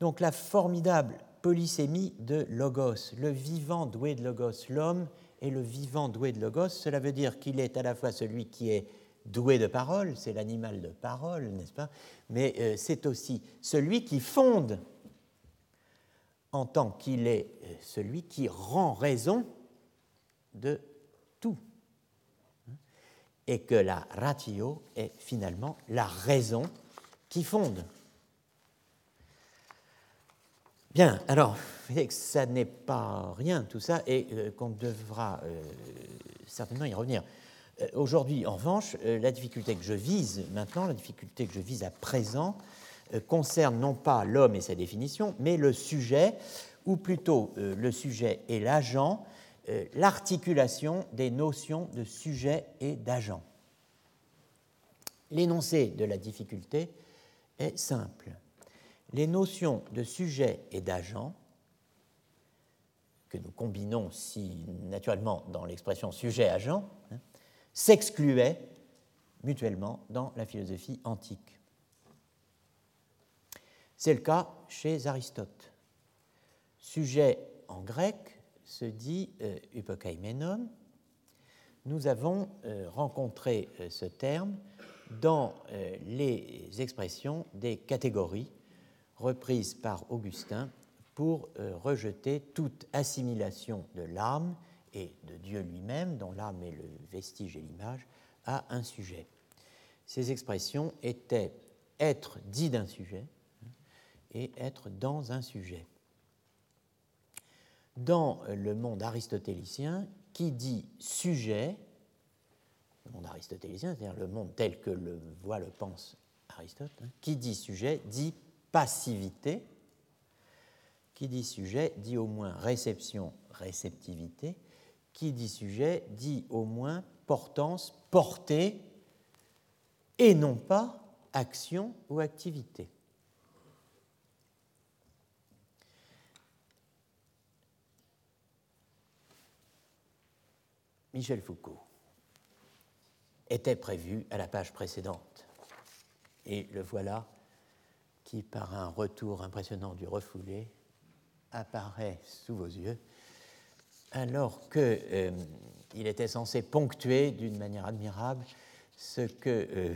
Donc la formidable polysémie de Logos, le vivant doué de Logos, l'homme est le vivant doué de Logos, cela veut dire qu'il est à la fois celui qui est doué de parole, c'est l'animal de parole, n'est-ce pas? Mais euh, c'est aussi celui qui fonde en tant qu'il est euh, celui qui rend raison de tout. Et que la ratio est finalement la raison qui fonde. Bien, alors, que ça n'est pas rien tout ça et euh, qu'on devra certainement y revenir. Aujourd'hui, en revanche, la difficulté que je vise maintenant, la difficulté que je vise à présent, concerne non pas l'homme et sa définition, mais le sujet, ou plutôt euh, le sujet et l'agent, euh, l'articulation des notions de sujet et d'agent. L'énoncé de la difficulté est simple. Les notions de sujet et d'agent, que nous combinons si naturellement dans l'expression sujet-agent, hein, s'excluaient mutuellement dans la philosophie antique. C'est le cas chez Aristote. Sujet en grec se dit euh, Nous avons euh, rencontré euh, ce terme dans euh, les expressions des catégories reprises par Augustin pour rejeter toute assimilation de l'âme et de Dieu lui-même, dont l'âme est le vestige et l'image, à un sujet. Ces expressions étaient être dit d'un sujet hein, et être dans un sujet dans le monde aristotélicien, qui dit sujet, le monde aristotélicien, c'est-à-dire le monde tel que le voit, le pense Aristote, hein, qui dit sujet dit passivité, qui dit sujet dit au moins réception, réceptivité, qui dit sujet dit au moins portance, portée, et non pas action ou activité. Michel Foucault était prévu à la page précédente. Et le voilà qui, par un retour impressionnant du refoulé, apparaît sous vos yeux, alors qu'il euh, était censé ponctuer d'une manière admirable ce que euh,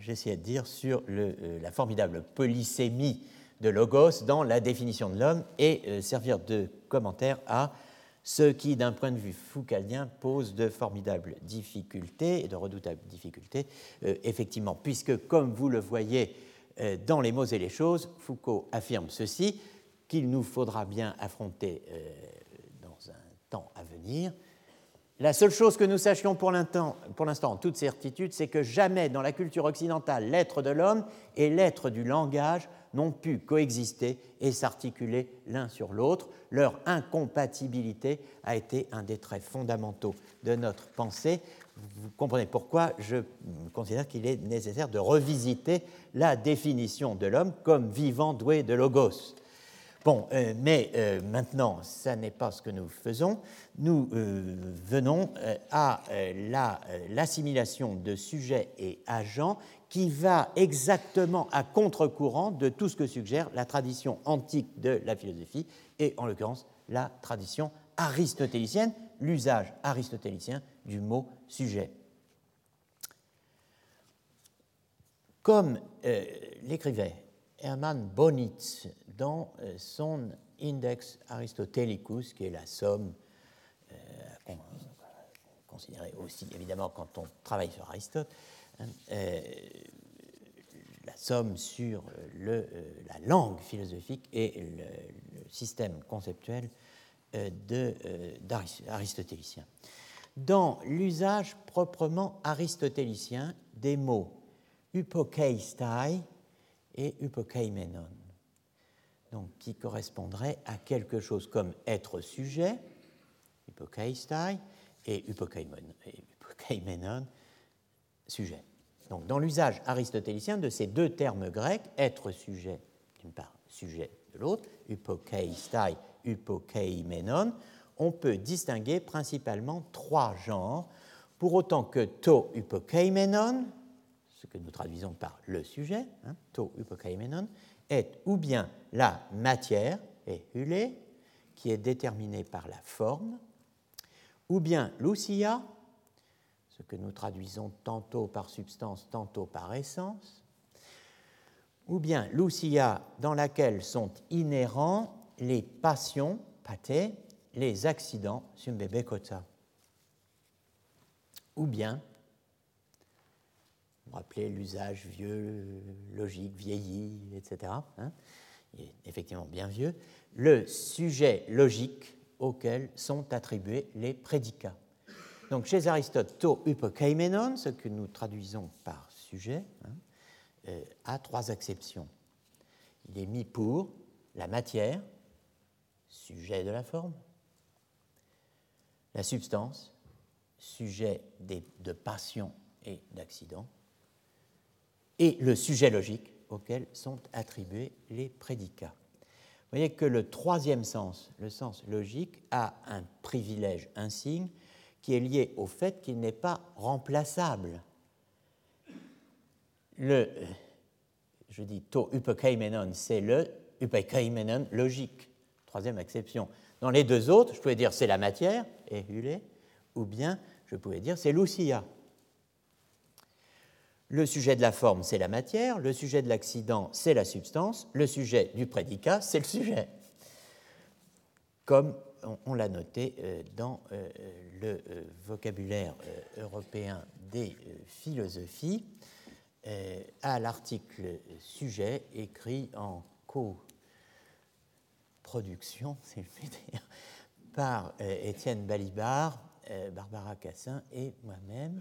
j'essayais de dire sur euh, la formidable polysémie de Logos dans la définition de l'homme et servir de commentaire à ce qui, d'un point de vue foucaldien, pose de formidables difficultés et de redoutables difficultés, euh, effectivement, puisque, comme vous le voyez euh, dans Les mots et les choses, Foucault affirme ceci, qu'il nous faudra bien affronter euh, temps à venir. La seule chose que nous sachions pour l'instant, en toute certitude, c'est que jamais dans la culture occidentale, l'être de l'homme et l'être du langage n'ont pu coexister et s'articuler l'un sur l'autre. Leur incompatibilité a été un des traits fondamentaux de notre pensée. Vous comprenez pourquoi je considère qu'il est nécessaire de revisiter la définition de l'homme comme vivant doué de logos. Bon, euh, mais euh, maintenant, ça n'est pas ce que nous faisons. Nous euh, venons à l'assimilation de sujets et agents qui va exactement à contre-courant de tout ce que suggère la tradition antique de la philosophie, et en l'occurrence la tradition aristotélicienne, l'usage aristotélicien du mot sujet. Comme l'écrivait Hermann Bonitz dans euh, son Index Aristotelicus, qui est la somme euh, considérée aussi évidemment quand on travaille sur Aristote, euh, la somme sur le, la langue philosophique et le, système conceptuel euh, aristotélicien. Dans l'usage proprement aristotélicien des mots hypokeistai et hypokeimenon, donc qui correspondraient à quelque chose comme être sujet, hypokeistai, et hypokeimenon, sujet. Donc, dans l'usage aristotélicien de ces deux termes grecs, être sujet d'une part, sujet de l'autre, hypokeistai, hypokeimenon, on peut distinguer principalement trois genres pour autant que to upokeimenon, ce que nous traduisons par le sujet, hein, to upokeimenon, est ou bien la matière, et hulé, qui est déterminée par la forme, ou bien l'ousia, ce que nous traduisons tantôt par substance, tantôt par essence, ou bien l'ousia dans laquelle sont inhérents les passions, pate, les accidents. Ou bien, vous rappelez l'usage vieux, logique, vieilli, etc. Hein, il est effectivement bien vieux, le sujet logique auquel sont attribués les prédicats. Donc chez Aristote, to upokeimenon, ce que nous traduisons par sujet, hein, euh, a trois exceptions. Il est mis pour la matière, sujet de la forme, la substance, sujet de passion et d'accident, et le sujet logique auquel sont attribués les prédicats. Vous voyez que le troisième sens, le sens logique, a un privilège, un signe, qui est lié au fait qu'il n'est pas remplaçable. Le, je dis to upekeimenon, c'est le upekeimenon logique, troisième exception. Dans les deux autres, je pouvais dire c'est la matière, ehule, ou bien je pouvais dire c'est l'ousia. Le sujet de la forme, c'est la matière, le sujet de l'accident, c'est la substance, le sujet du prédicat, c'est le sujet. Comme on, l'a noté euh, dans euh, le euh, vocabulaire européen des philosophies, à l'article sujet écrit en co-production, c'est le par Étienne Balibar, Barbara Cassin et moi-même.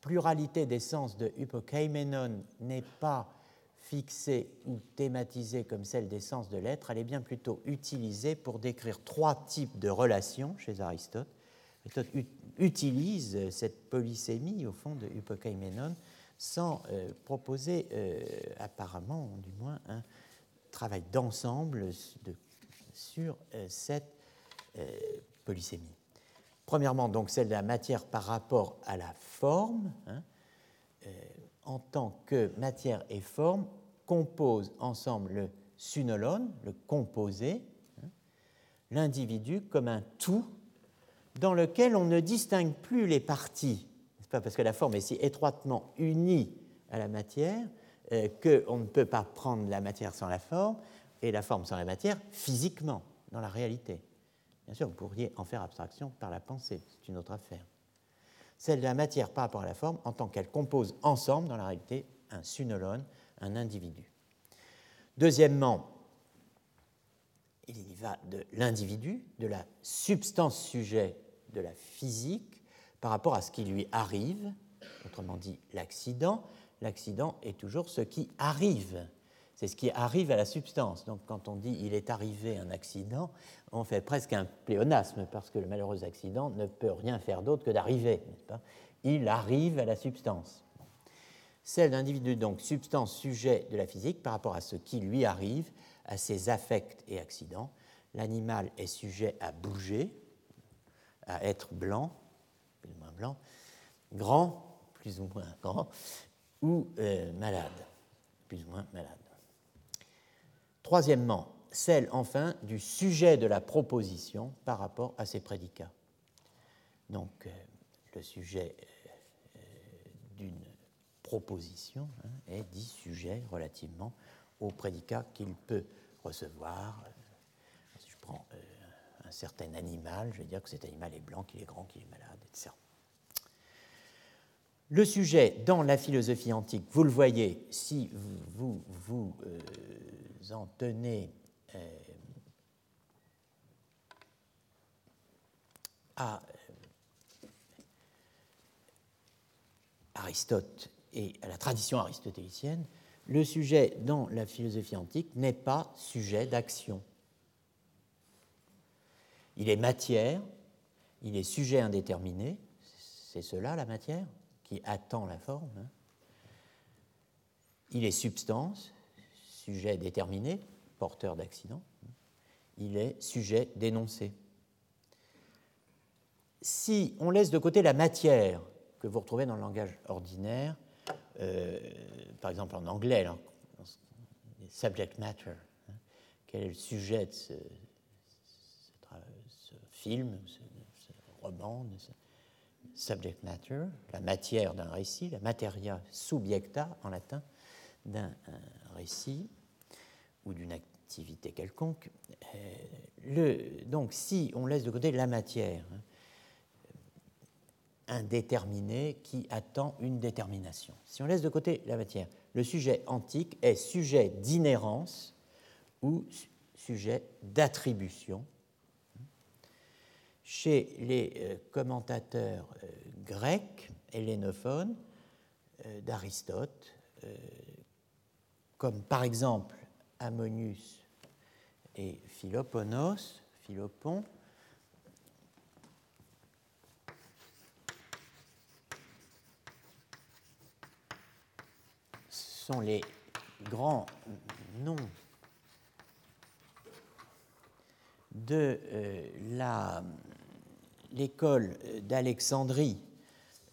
Pluralité des sens de hypokeimenon n'est pas fixée ou thématisée comme celle des sens de l'être, elle est bien plutôt utilisée pour décrire trois types de relations chez Aristote. Aristote utilise cette polysémie au fond de hypokeimenon sans euh, proposer euh, apparemment, du moins, un travail d'ensemble sur euh, cette polysémie. Premièrement, donc celle de la matière par rapport à la forme, hein, euh, en tant que matière et forme composent ensemble le sunolone, le composé, hein, l'individu comme un tout dans lequel on ne distingue plus les parties, pas parce que la forme est si étroitement unie à la matière euh, qu'on ne peut pas prendre la matière sans la forme et la forme sans la matière physiquement, dans la réalité. Bien sûr, vous pourriez en faire abstraction par la pensée, c'est une autre affaire. Celle de la matière par rapport à la forme en tant qu'elle compose ensemble, dans la réalité, un sunolone, un individu. Deuxièmement, il y va de l'individu, de la substance sujet de la physique par rapport à ce qui lui arrive, autrement dit l'accident. L'accident est toujours ce qui arrive c'est ce qui arrive à la substance. Donc quand on dit il est arrivé un accident, on fait presque un pléonasme parce que le malheureux accident ne peut rien faire d'autre que d'arriver. Il arrive à la substance. Celle d'individu, donc substance sujet de la physique par rapport à ce qui lui arrive, à ses affects et accidents. L'animal est sujet à bouger, à être blanc, plus ou moins blanc, grand, plus ou moins grand, ou euh, malade, plus ou moins malade. Troisièmement, celle enfin du sujet de la proposition par rapport à ses prédicats. Donc euh, le sujet euh, d'une proposition hein, est dit sujet relativement au prédicat qu'il peut recevoir. Si je prends euh, un certain animal, je vais dire que cet animal est blanc, qu'il est grand, qu'il est malade, etc. Le sujet dans la philosophie antique, vous le voyez, si vous vous, en tenez euh, à euh, Aristote et à la tradition aristotélicienne, le sujet dans la philosophie antique n'est pas sujet d'action. Il est matière, il est sujet indéterminé, c'est cela la matière? Qui attend la forme. Hein. Il est substance, sujet déterminé, porteur d'accident, il est sujet dénoncé. si on laisse de côté la matière que vous retrouvez dans le langage ordinaire, euh, par exemple en anglais, subject matter, hein, quel est le sujet de ce, film, ce, roman, subject matter, la matière d'un récit, la materia subjecta en latin d'un récit ou d'une activité quelconque. Euh, donc si on laisse de côté la matière, hein, indéterminé qui attend une détermination. Si on laisse de côté la matière, le sujet antique est sujet d'inhérence ou sujet d'attribution. Chez les euh, commentateurs euh, grecs, hellénophones, euh, d'Aristote, comme par exemple Ammonius et Philoponos, Philopon, sont les grands noms de euh, l'école d'Alexandrie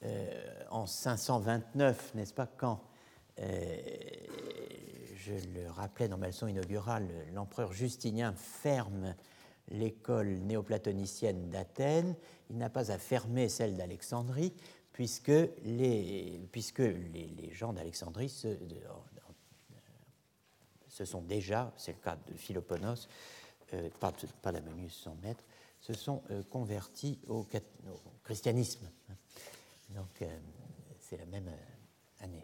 euh, en 529, n'est-ce pas, quand, euh, je le rappelais dans ma leçon inaugurale, l'empereur Justinien ferme l'école néoplatonicienne d'Athènes, il n'a pas à fermer celle d'Alexandrie, puisque les, puisque les, gens d'Alexandrie se, sont déjà, c'est le cas de Philoponos, euh, pas, pas son maître, se sont euh, convertis au, christianisme. Donc euh, c'est la même année.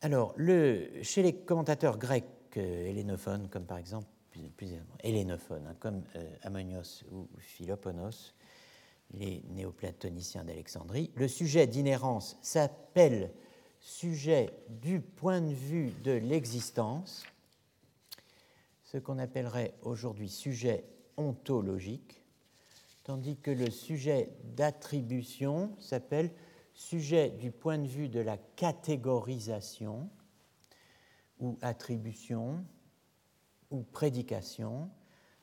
Alors, chez les commentateurs grecs hellénophones, comme par exemple, plus, hein, comme Ammonios ou Philoponos, les néoplatoniciens d'Alexandrie. Le sujet d'inhérence s'appelle sujet du point de vue de l'existence, ce qu'on appellerait aujourd'hui sujet ontologique, tandis que le sujet d'attribution s'appelle sujet du point de vue de la catégorisation ou attribution ou prédication,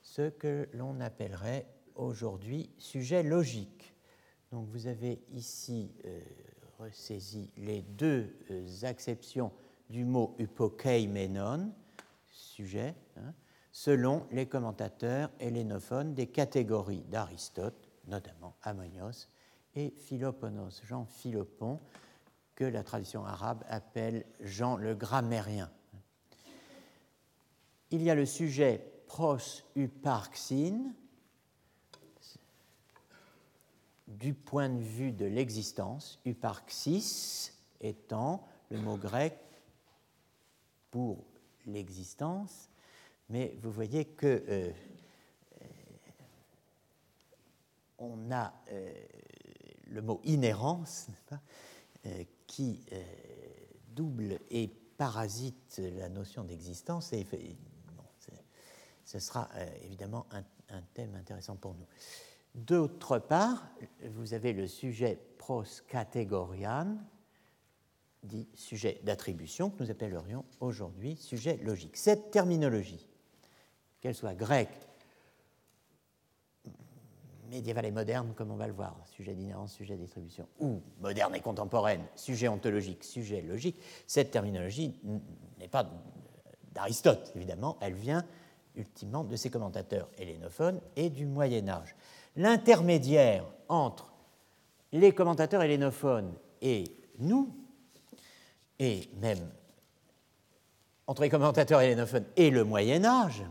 ce que l'on appellerait aujourd'hui sujet logique. Donc vous avez ici euh, ressaisi les deux euh, acceptions du mot hypokeimenon, sujet, hein, selon les commentateurs hellénophones des catégories d'Aristote, notamment Ammonios et Philoponos, Jean Philopon, que la tradition arabe appelle Jean le grammairien. Il y a le sujet pros uparxin, du point de vue de l'existence, uparxis étant le mot grec pour l'existence, mais vous voyez que euh, euh, on a euh, le mot inhérence qui double et parasite la notion d'existence et ce sera évidemment un, thème intéressant pour nous. D'autre part, vous avez le sujet pros categorian, dit sujet d'attribution, que nous appellerions aujourd'hui sujet logique. Cette terminologie, qu'elle soit grecque, médiévale et moderne, comme on va le voir, sujet d'inhérence, sujet d'attribution, ou moderne et contemporaine, sujet ontologique, sujet logique, cette terminologie n'est pas d'Aristote, évidemment, elle vient ultimement de ses commentateurs hellénophones et du Moyen Âge l'intermédiaire entre les commentateurs hellénophones et nous, et même entre les commentateurs hellénophones et le Moyen Âge,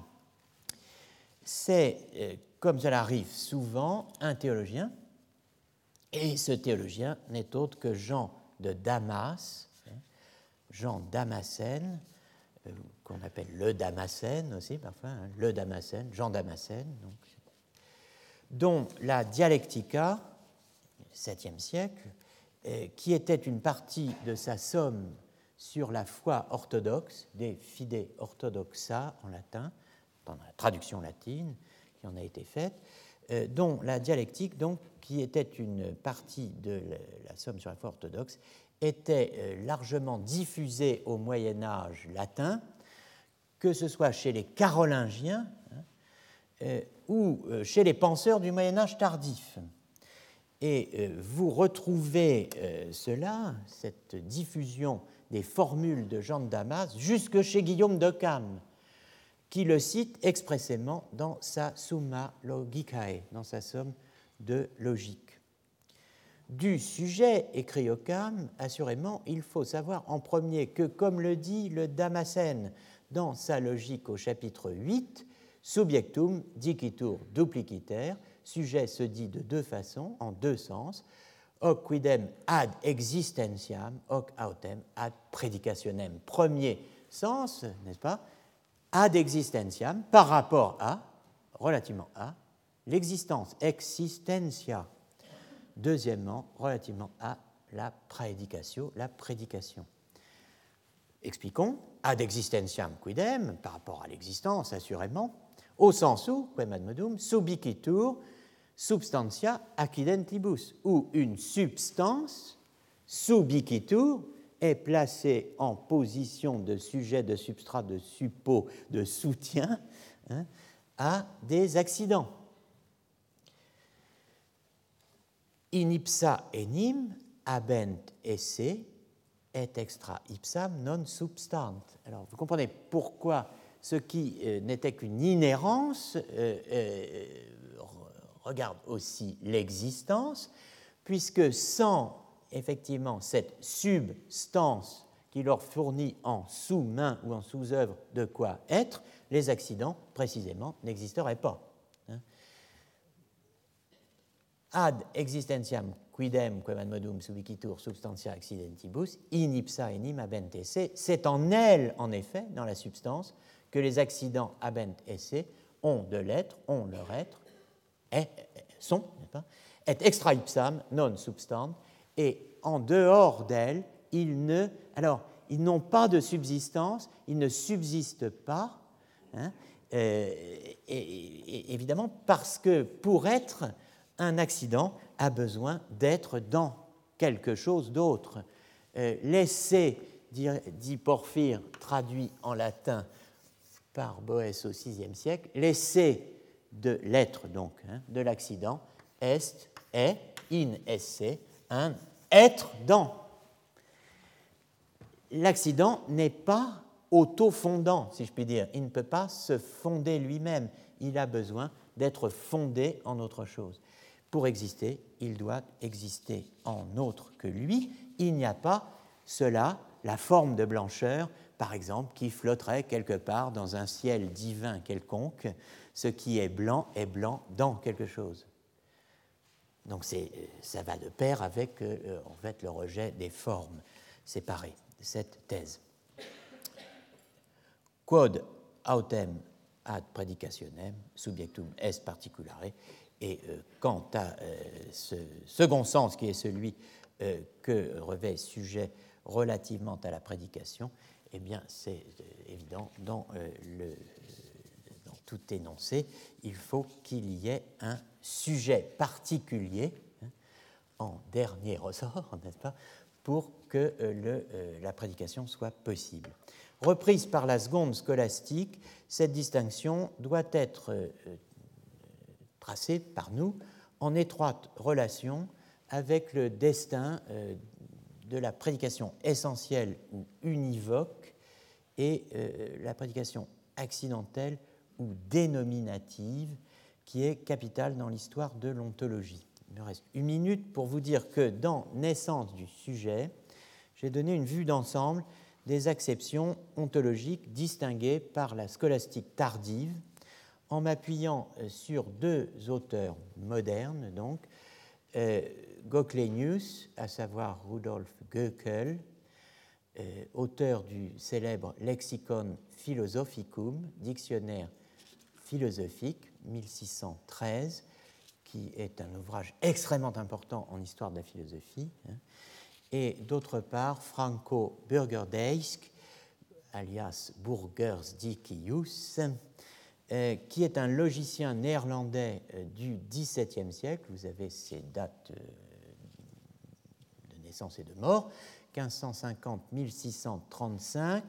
c'est, euh, comme cela arrive souvent, un théologien, et ce théologien n'est autre que Jean de Damas, hein, Jean Damascène, euh, qu'on appelle le Damascène aussi parfois, hein, le Damascène, Jean Damascène, dont la Dialectica, 7e siècle, qui était une partie de sa somme sur la foi orthodoxe, des fide orthodoxa en latin, dans la traduction latine qui en a été faite, euh, dont la dialectique, donc, qui était une partie de la somme sur la foi orthodoxe, était euh, largement diffusée au Moyen Âge latin, que ce soit chez les Carolingiens, ou chez les penseurs du Moyen Âge tardif. Et vous retrouvez cela, cette diffusion des formules de Jean de Damas, jusque chez Guillaume de Cam, qui le cite expressément dans sa Summa Logicae, dans sa somme de logique. Du sujet, écrit Occam, assurément, il faut savoir en premier que, comme le dit le Damascène dans sa logique au chapitre 8, subjectum dicitur dupliciter, sujet se dit de deux façons, en deux sens, hoc quidem ad existentiam, hoc autem ad predicationem. Premier sens, n'est-ce pas Ad existentiam, par rapport à, relativement à, l'existence, existentia. Deuxièmement, relativement à la prédicatio, la prédication. Expliquons, ad existentiam quidem, par rapport à l'existence, assurément, au sens où, quem ad modum, subicitur substantia accidentibus, où une substance, subicitur, est placée en position de sujet, de substrat, de suppôt, de soutien hein, à des accidents. In ipsa enim abent esse et extra ipsam non substant. Alors vous comprenez pourquoi ce qui euh, n'était qu'une inhérence euh, euh, regarde aussi l'existence, puisque sans effectivement cette substance qui leur fournit en sous-main ou en sous-œuvre de quoi être, les accidents précisément n'existeraient pas. Hein. Ad existentiam quidem quem modum subicitur substantia accidentibus in ipsa enim abent esse, c'est en elle, en effet, dans la substance, que les accidents abent esse ont de l'être, ont leur être, sont, pas, et extra ipsam non substant, et en dehors d'elle, ils ne, alors, ils n'ont pas de subsistance, ils ne subsistent pas, hein, euh, et, évidemment parce que pour être, un accident a besoin d'être dans quelque chose d'autre. Euh, L'essai, dit Porphyre, traduit en latin par Boès au VIe siècle, l'essai de l'être, donc, hein, de l'accident, est, est, in esse, un être dans. L'accident n'est pas auto-fondant, si je puis dire. Il ne peut pas se fonder lui-même. Il a besoin d'être fondé en autre chose. Pour exister, il doit exister en autre que lui. Il n'y a pas cela, la forme de blancheur, par exemple, qui flotterait quelque part dans un ciel divin quelconque. Ce qui est blanc est blanc dans quelque chose. Donc ça va de pair avec euh, en fait, le rejet des formes séparées cette thèse. Quod autem ad predicationem subjectum est particulare. Et euh, quant à euh, ce second sens qui est celui que revêt sujet relativement à la prédication, eh bien c'est évident dans le tout énoncé, il faut qu'il y ait un sujet particulier hein, en dernier ressort, n'est-ce pas, pour que euh, euh, la prédication soit possible. Reprise par la seconde scolastique, cette distinction doit être euh, tracée par nous en étroite relation avec le destin de la prédication essentielle ou univoque et la prédication accidentelle ou dénominative qui est capitale dans l'histoire de l'ontologie. Il me reste une minute pour vous dire que dans Naissance du sujet, j'ai donné une vue d'ensemble des acceptions ontologiques distinguées par la scolastique tardive en m'appuyant euh, sur deux auteurs modernes, donc euh, à savoir Rudolf Goeckel, euh, auteur du célèbre Lexicon Philosophicum, dictionnaire philosophique, 1613, qui est un ouvrage extrêmement important en histoire de la philosophie, hein, et d'autre part Franco Burgerdesk, alias Burgersdickius, euh, qui est un logicien néerlandais euh, du XVIIe siècle. Vous avez ses dates euh, de naissance et de mort, 1550-1635,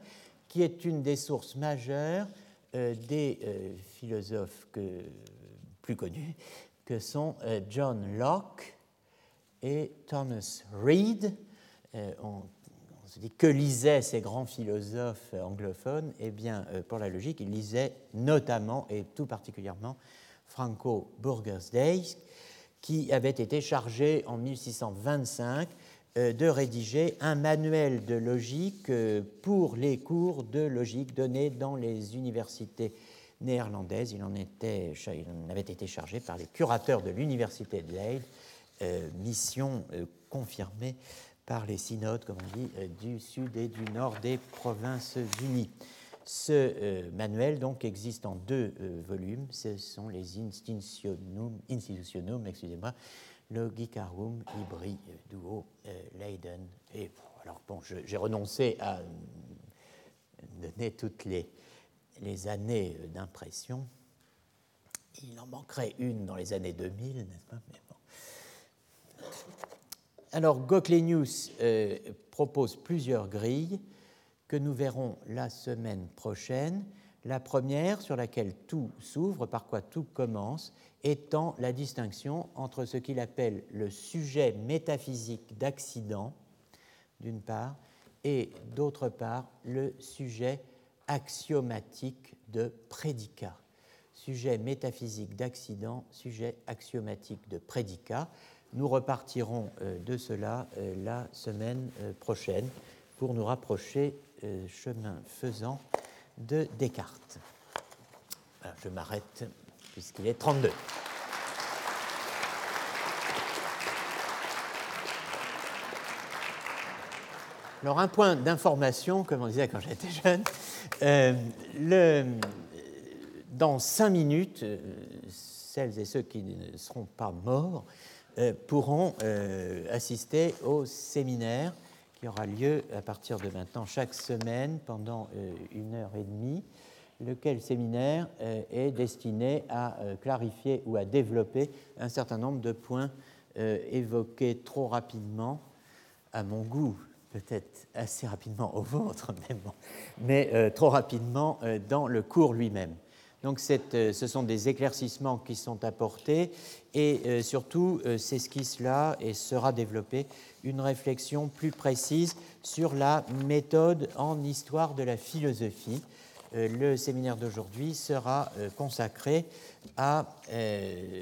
qui est une des sources majeures des philosophes plus connus que sont John Locke et Thomas Reid. On, se dit que lisaient ces grands philosophes anglophones? Eh bien, pour la logique, ils lisaient notamment et tout particulièrement Franco Burgersdijk, qui avait été chargé en 1625 euh, de rédiger un manuel de logique euh, pour les cours de logique donnés dans les universités néerlandaises. Il en, avait été chargé par les curateurs de l'université de Leyde, euh, mission confirmée par les synodes, comme on dit, du sud et du nord des provinces unies. Ce manuel donc existe en deux volumes. Ce sont les Institutionum, institutionum excusez-moi, Logicarum Ibri Duo euh, Leiden. Et alors j'ai renoncé à donner toutes les, années d'impression. Il en manquerait une dans les années 2000, n'est-ce pas Alors, Goclenius euh, propose plusieurs grilles que nous verrons la semaine prochaine. La première, sur laquelle tout s'ouvre, par quoi tout commence, étant la distinction entre ce qu'il appelle le sujet métaphysique d'accident, d'une part, et d'autre part, le sujet axiomatique de prédicat. Sujet métaphysique d'accident, sujet axiomatique de prédicat. Nous repartirons euh, de cela euh, la semaine euh, prochaine pour nous rapprocher, chemin faisant, de Descartes. je m'arrête puisqu'il est 32. Alors un point d'information, comme on disait quand j'étais jeune, euh, dans cinq minutes, euh, celles et ceux qui ne seront pas morts euh, pourront assister au séminaire qui aura lieu à partir de maintenant chaque semaine pendant une heure et demie lequel séminaire euh, est destiné à euh, clarifier ou à développer un certain nombre de points euh, évoqués trop rapidement, à mon goût, peut-être assez rapidement au vôtre, mais, bon, mais trop rapidement dans le cours lui-même. Donc ce sont des éclaircissements qui sont apportés et surtout s'esquisse-là et sera développée une réflexion plus précise sur la méthode en histoire de la philosophie euh, le séminaire d'aujourd'hui sera euh, consacré à euh,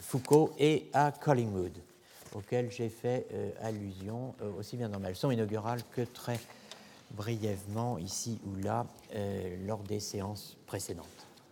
Foucault et à Collingwood, auquel j'ai fait allusion aussi bien dans ma leçon inaugurale que très brièvement ici ou là lors des séances précédentes.